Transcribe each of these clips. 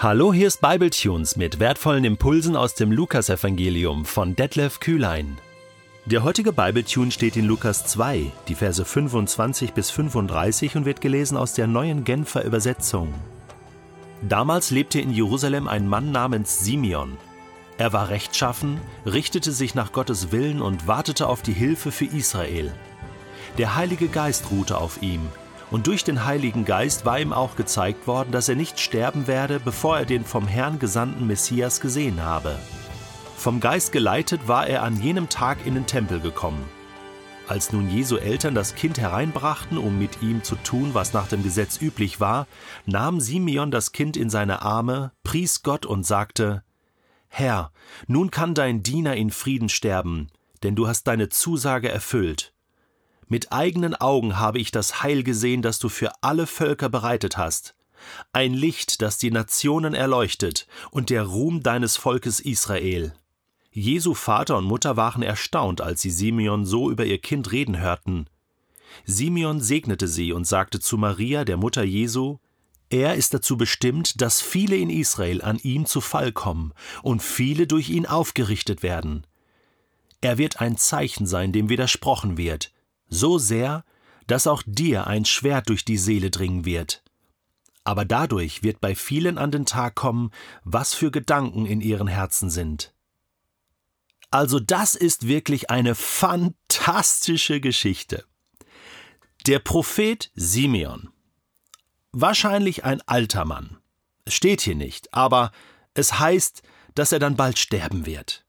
Hallo, hier ist Bibletunes mit wertvollen Impulsen aus dem Lukasevangelium von Detlef Kühlein. Der heutige Bibletune steht in Lukas 2, die Verse 25 bis 35 und wird gelesen aus der neuen Genfer Übersetzung. Damals lebte in Jerusalem ein Mann namens Simeon. Er war rechtschaffen, richtete sich nach Gottes Willen und wartete auf die Hilfe für Israel. Der Heilige Geist ruhte auf ihm und durch den Heiligen Geist war ihm auch gezeigt worden, dass er nicht sterben werde, bevor er den vom Herrn gesandten Messias gesehen habe. Vom Geist geleitet war er an jenem Tag in den Tempel gekommen. Als nun Jesu Eltern das Kind hereinbrachten, um mit ihm zu tun, was nach dem Gesetz üblich war, nahm Simeon das Kind in seine Arme, pries Gott und sagte Herr, nun kann dein Diener in Frieden sterben, denn du hast deine Zusage erfüllt. Mit eigenen Augen habe ich das Heil gesehen, das du für alle Völker bereitet hast. Ein Licht, das die Nationen erleuchtet, und der Ruhm deines Volkes Israel. Jesu Vater und Mutter waren erstaunt, als sie Simeon so über ihr Kind reden hörten. Simeon segnete sie und sagte zu Maria, der Mutter Jesu, er ist dazu bestimmt, dass viele in Israel an ihm zu Fall kommen und viele durch ihn aufgerichtet werden. Er wird ein Zeichen sein, dem widersprochen wird, so sehr, dass auch dir ein Schwert durch die Seele dringen wird. Aber dadurch wird bei vielen an den Tag kommen, was für Gedanken in ihren Herzen sind. Also das ist wirklich eine fantastische Geschichte. Der Prophet Simeon, wahrscheinlich ein alter Mann, steht hier nicht, aber es heißt, dass er dann bald sterben wird.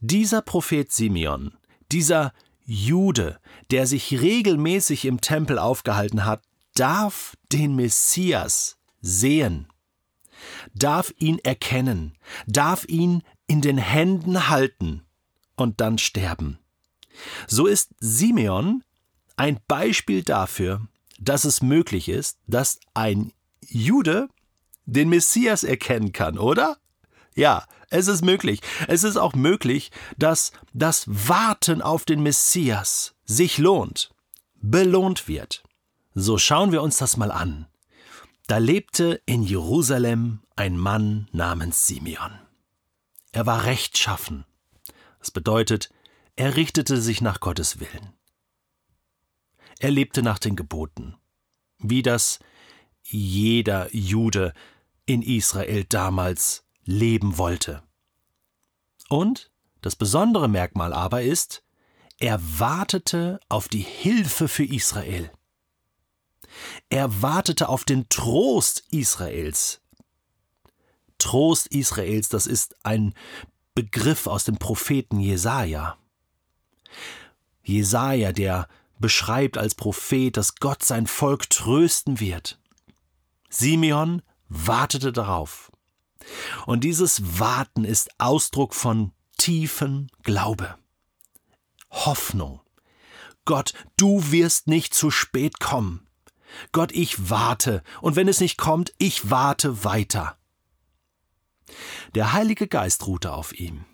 Dieser Prophet Simeon, dieser Jude, der sich regelmäßig im Tempel aufgehalten hat, darf den Messias sehen, darf ihn erkennen, darf ihn in den Händen halten und dann sterben. So ist Simeon ein Beispiel dafür, dass es möglich ist, dass ein Jude den Messias erkennen kann, oder? Ja, es ist möglich. Es ist auch möglich, dass das Warten auf den Messias sich lohnt, belohnt wird. So schauen wir uns das mal an. Da lebte in Jerusalem ein Mann namens Simeon. Er war rechtschaffen. Das bedeutet, er richtete sich nach Gottes Willen. Er lebte nach den Geboten, wie das jeder Jude in Israel damals leben wollte. Und das besondere Merkmal aber ist, er wartete auf die Hilfe für Israel. Er wartete auf den Trost Israels. Trost Israels, das ist ein Begriff aus dem Propheten Jesaja. Jesaja, der beschreibt als Prophet, dass Gott sein Volk trösten wird. Simeon wartete darauf. Und dieses Warten ist Ausdruck von tiefen Glaube. Hoffnung. Gott, du wirst nicht zu spät kommen. Gott, ich warte, und wenn es nicht kommt, ich warte weiter. Der Heilige Geist ruhte auf ihm.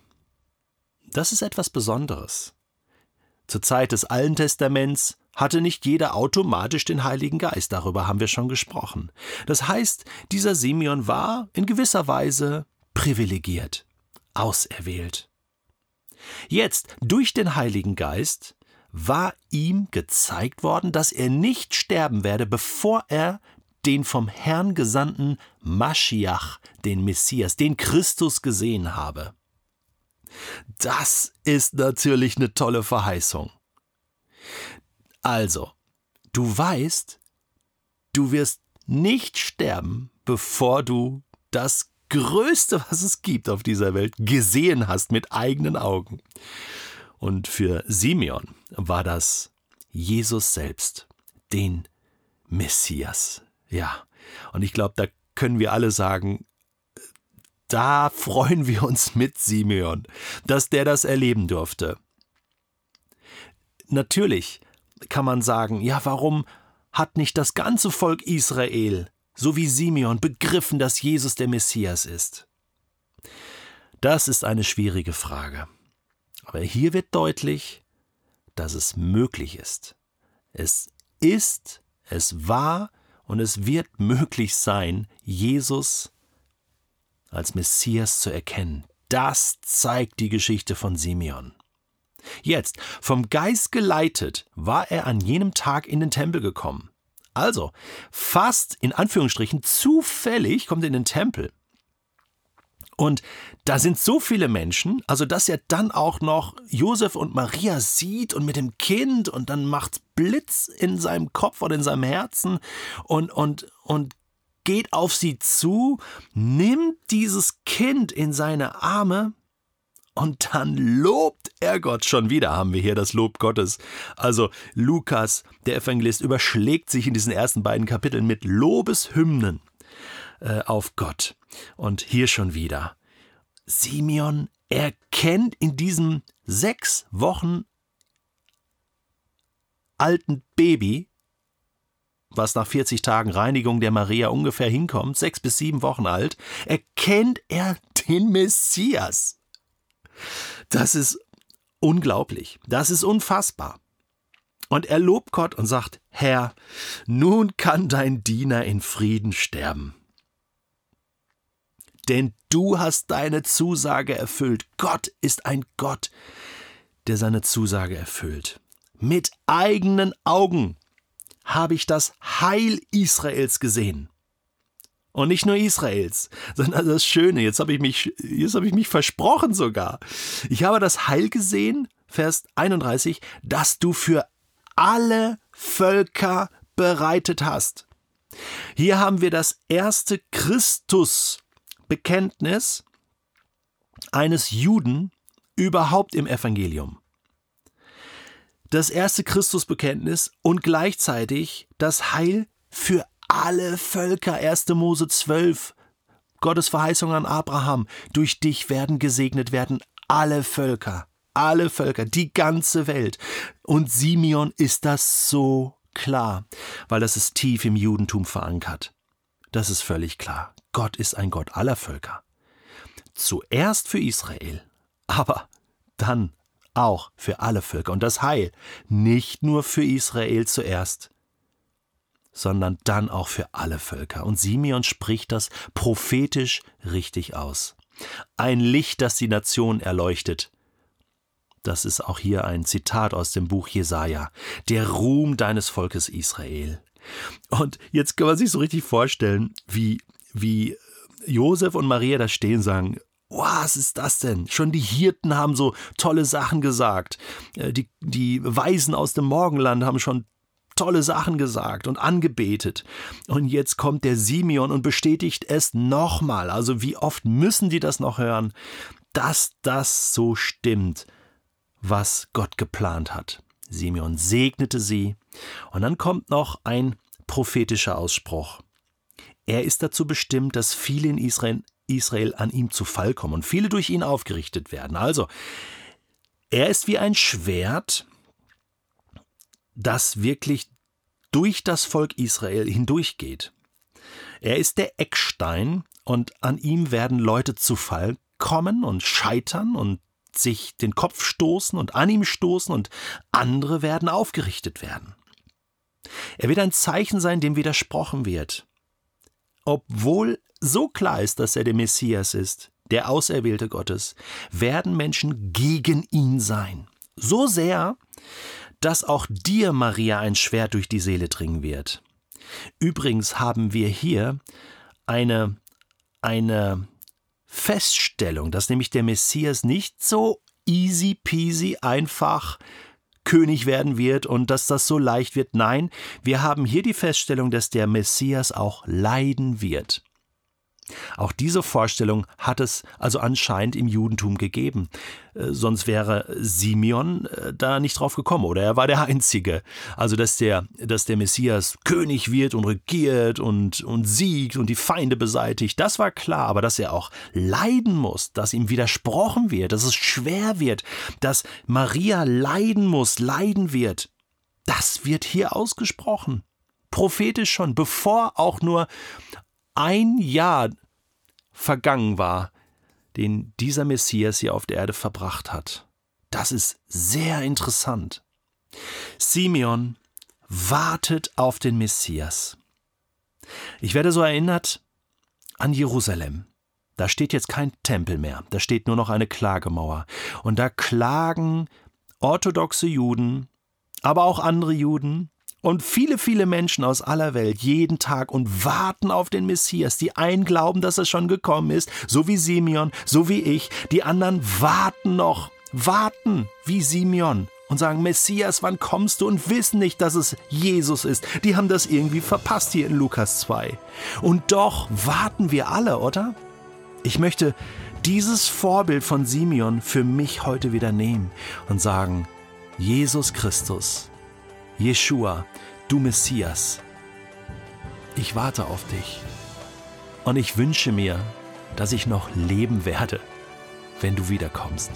Das ist etwas Besonderes. Zur Zeit des Alten Testaments hatte nicht jeder automatisch den Heiligen Geist, darüber haben wir schon gesprochen. Das heißt, dieser Simeon war in gewisser Weise privilegiert, auserwählt. Jetzt, durch den Heiligen Geist, war ihm gezeigt worden, dass er nicht sterben werde, bevor er den vom Herrn gesandten Maschiach, den Messias, den Christus gesehen habe. Das ist natürlich eine tolle Verheißung. Also, du weißt, du wirst nicht sterben, bevor du das Größte, was es gibt auf dieser Welt, gesehen hast mit eigenen Augen. Und für Simeon war das Jesus selbst, den Messias. Ja, und ich glaube, da können wir alle sagen, da freuen wir uns mit Simeon, dass der das erleben durfte. Natürlich kann man sagen, ja, warum hat nicht das ganze Volk Israel, so wie Simeon, begriffen, dass Jesus der Messias ist? Das ist eine schwierige Frage. Aber hier wird deutlich, dass es möglich ist. Es ist, es war und es wird möglich sein, Jesus als Messias zu erkennen. Das zeigt die Geschichte von Simeon. Jetzt, vom Geist geleitet, war er an jenem Tag in den Tempel gekommen. Also, fast in Anführungsstrichen zufällig kommt er in den Tempel. Und da sind so viele Menschen, also dass er dann auch noch Josef und Maria sieht und mit dem Kind und dann macht Blitz in seinem Kopf oder in seinem Herzen und, und, und geht auf sie zu, nimmt dieses Kind in seine Arme und dann lobt er Gott. Schon wieder haben wir hier das Lob Gottes. Also Lukas, der Evangelist, überschlägt sich in diesen ersten beiden Kapiteln mit Lobeshymnen äh, auf Gott. Und hier schon wieder. Simeon erkennt in diesem sechs Wochen alten Baby, was nach 40 Tagen Reinigung der Maria ungefähr hinkommt, sechs bis sieben Wochen alt, erkennt er den Messias. Das ist unglaublich, das ist unfassbar. Und er lobt Gott und sagt, Herr, nun kann dein Diener in Frieden sterben denn du hast deine Zusage erfüllt. Gott ist ein Gott, der seine Zusage erfüllt. Mit eigenen Augen habe ich das Heil Israels gesehen. Und nicht nur Israels, sondern das Schöne, jetzt habe ich mich, jetzt habe ich mich versprochen sogar. Ich habe das Heil gesehen, Vers 31, dass du für alle Völker bereitet hast. Hier haben wir das erste Christus Bekenntnis eines Juden überhaupt im Evangelium. Das erste Christusbekenntnis und gleichzeitig das Heil für alle Völker. 1. Mose 12. Gottes Verheißung an Abraham. Durch dich werden gesegnet werden alle Völker. Alle Völker, die ganze Welt. Und Simeon ist das so klar, weil das ist tief im Judentum verankert. Das ist völlig klar. Gott ist ein Gott aller Völker. Zuerst für Israel, aber dann auch für alle Völker. Und das Heil nicht nur für Israel zuerst, sondern dann auch für alle Völker. Und Simeon spricht das prophetisch richtig aus. Ein Licht, das die Nation erleuchtet. Das ist auch hier ein Zitat aus dem Buch Jesaja. Der Ruhm deines Volkes Israel. Und jetzt kann man sich so richtig vorstellen, wie wie Josef und Maria da stehen sagen, was ist das denn? Schon die Hirten haben so tolle Sachen gesagt. Äh, die, die Weisen aus dem Morgenland haben schon tolle Sachen gesagt und angebetet. Und jetzt kommt der Simeon und bestätigt es nochmal. Also wie oft müssen die das noch hören, dass das so stimmt, was Gott geplant hat. Simeon segnete sie. Und dann kommt noch ein prophetischer Ausspruch. Er ist dazu bestimmt, dass viele in Israel, Israel an ihm zu Fall kommen und viele durch ihn aufgerichtet werden. Also, er ist wie ein Schwert, das wirklich durch das Volk Israel hindurchgeht. Er ist der Eckstein und an ihm werden Leute zu Fall kommen und scheitern und sich den Kopf stoßen und an ihm stoßen und andere werden aufgerichtet werden. Er wird ein Zeichen sein, dem widersprochen wird obwohl so klar ist, dass er der Messias ist, der Auserwählte Gottes, werden Menschen gegen ihn sein. So sehr, dass auch dir, Maria, ein Schwert durch die Seele dringen wird. Übrigens haben wir hier eine, eine Feststellung, dass nämlich der Messias nicht so easy peasy einfach König werden wird und dass das so leicht wird. Nein, wir haben hier die Feststellung, dass der Messias auch leiden wird. Auch diese Vorstellung hat es also anscheinend im Judentum gegeben. Äh, sonst wäre Simeon äh, da nicht drauf gekommen oder er war der Einzige. Also, dass der, dass der Messias König wird und regiert und, und siegt und die Feinde beseitigt, das war klar. Aber dass er auch leiden muss, dass ihm widersprochen wird, dass es schwer wird, dass Maria leiden muss, leiden wird, das wird hier ausgesprochen prophetisch schon, bevor auch nur ein Jahr vergangen war, den dieser Messias hier auf der Erde verbracht hat. Das ist sehr interessant. Simeon wartet auf den Messias. Ich werde so erinnert an Jerusalem. Da steht jetzt kein Tempel mehr, da steht nur noch eine Klagemauer. Und da klagen orthodoxe Juden, aber auch andere Juden, und viele, viele Menschen aus aller Welt jeden Tag und warten auf den Messias. Die einen glauben, dass er schon gekommen ist, so wie Simeon, so wie ich. Die anderen warten noch, warten wie Simeon und sagen, Messias, wann kommst du? Und wissen nicht, dass es Jesus ist. Die haben das irgendwie verpasst hier in Lukas 2. Und doch warten wir alle, oder? Ich möchte dieses Vorbild von Simeon für mich heute wieder nehmen und sagen, Jesus Christus, Jeshua, du Messias, ich warte auf dich und ich wünsche mir, dass ich noch leben werde, wenn du wiederkommst.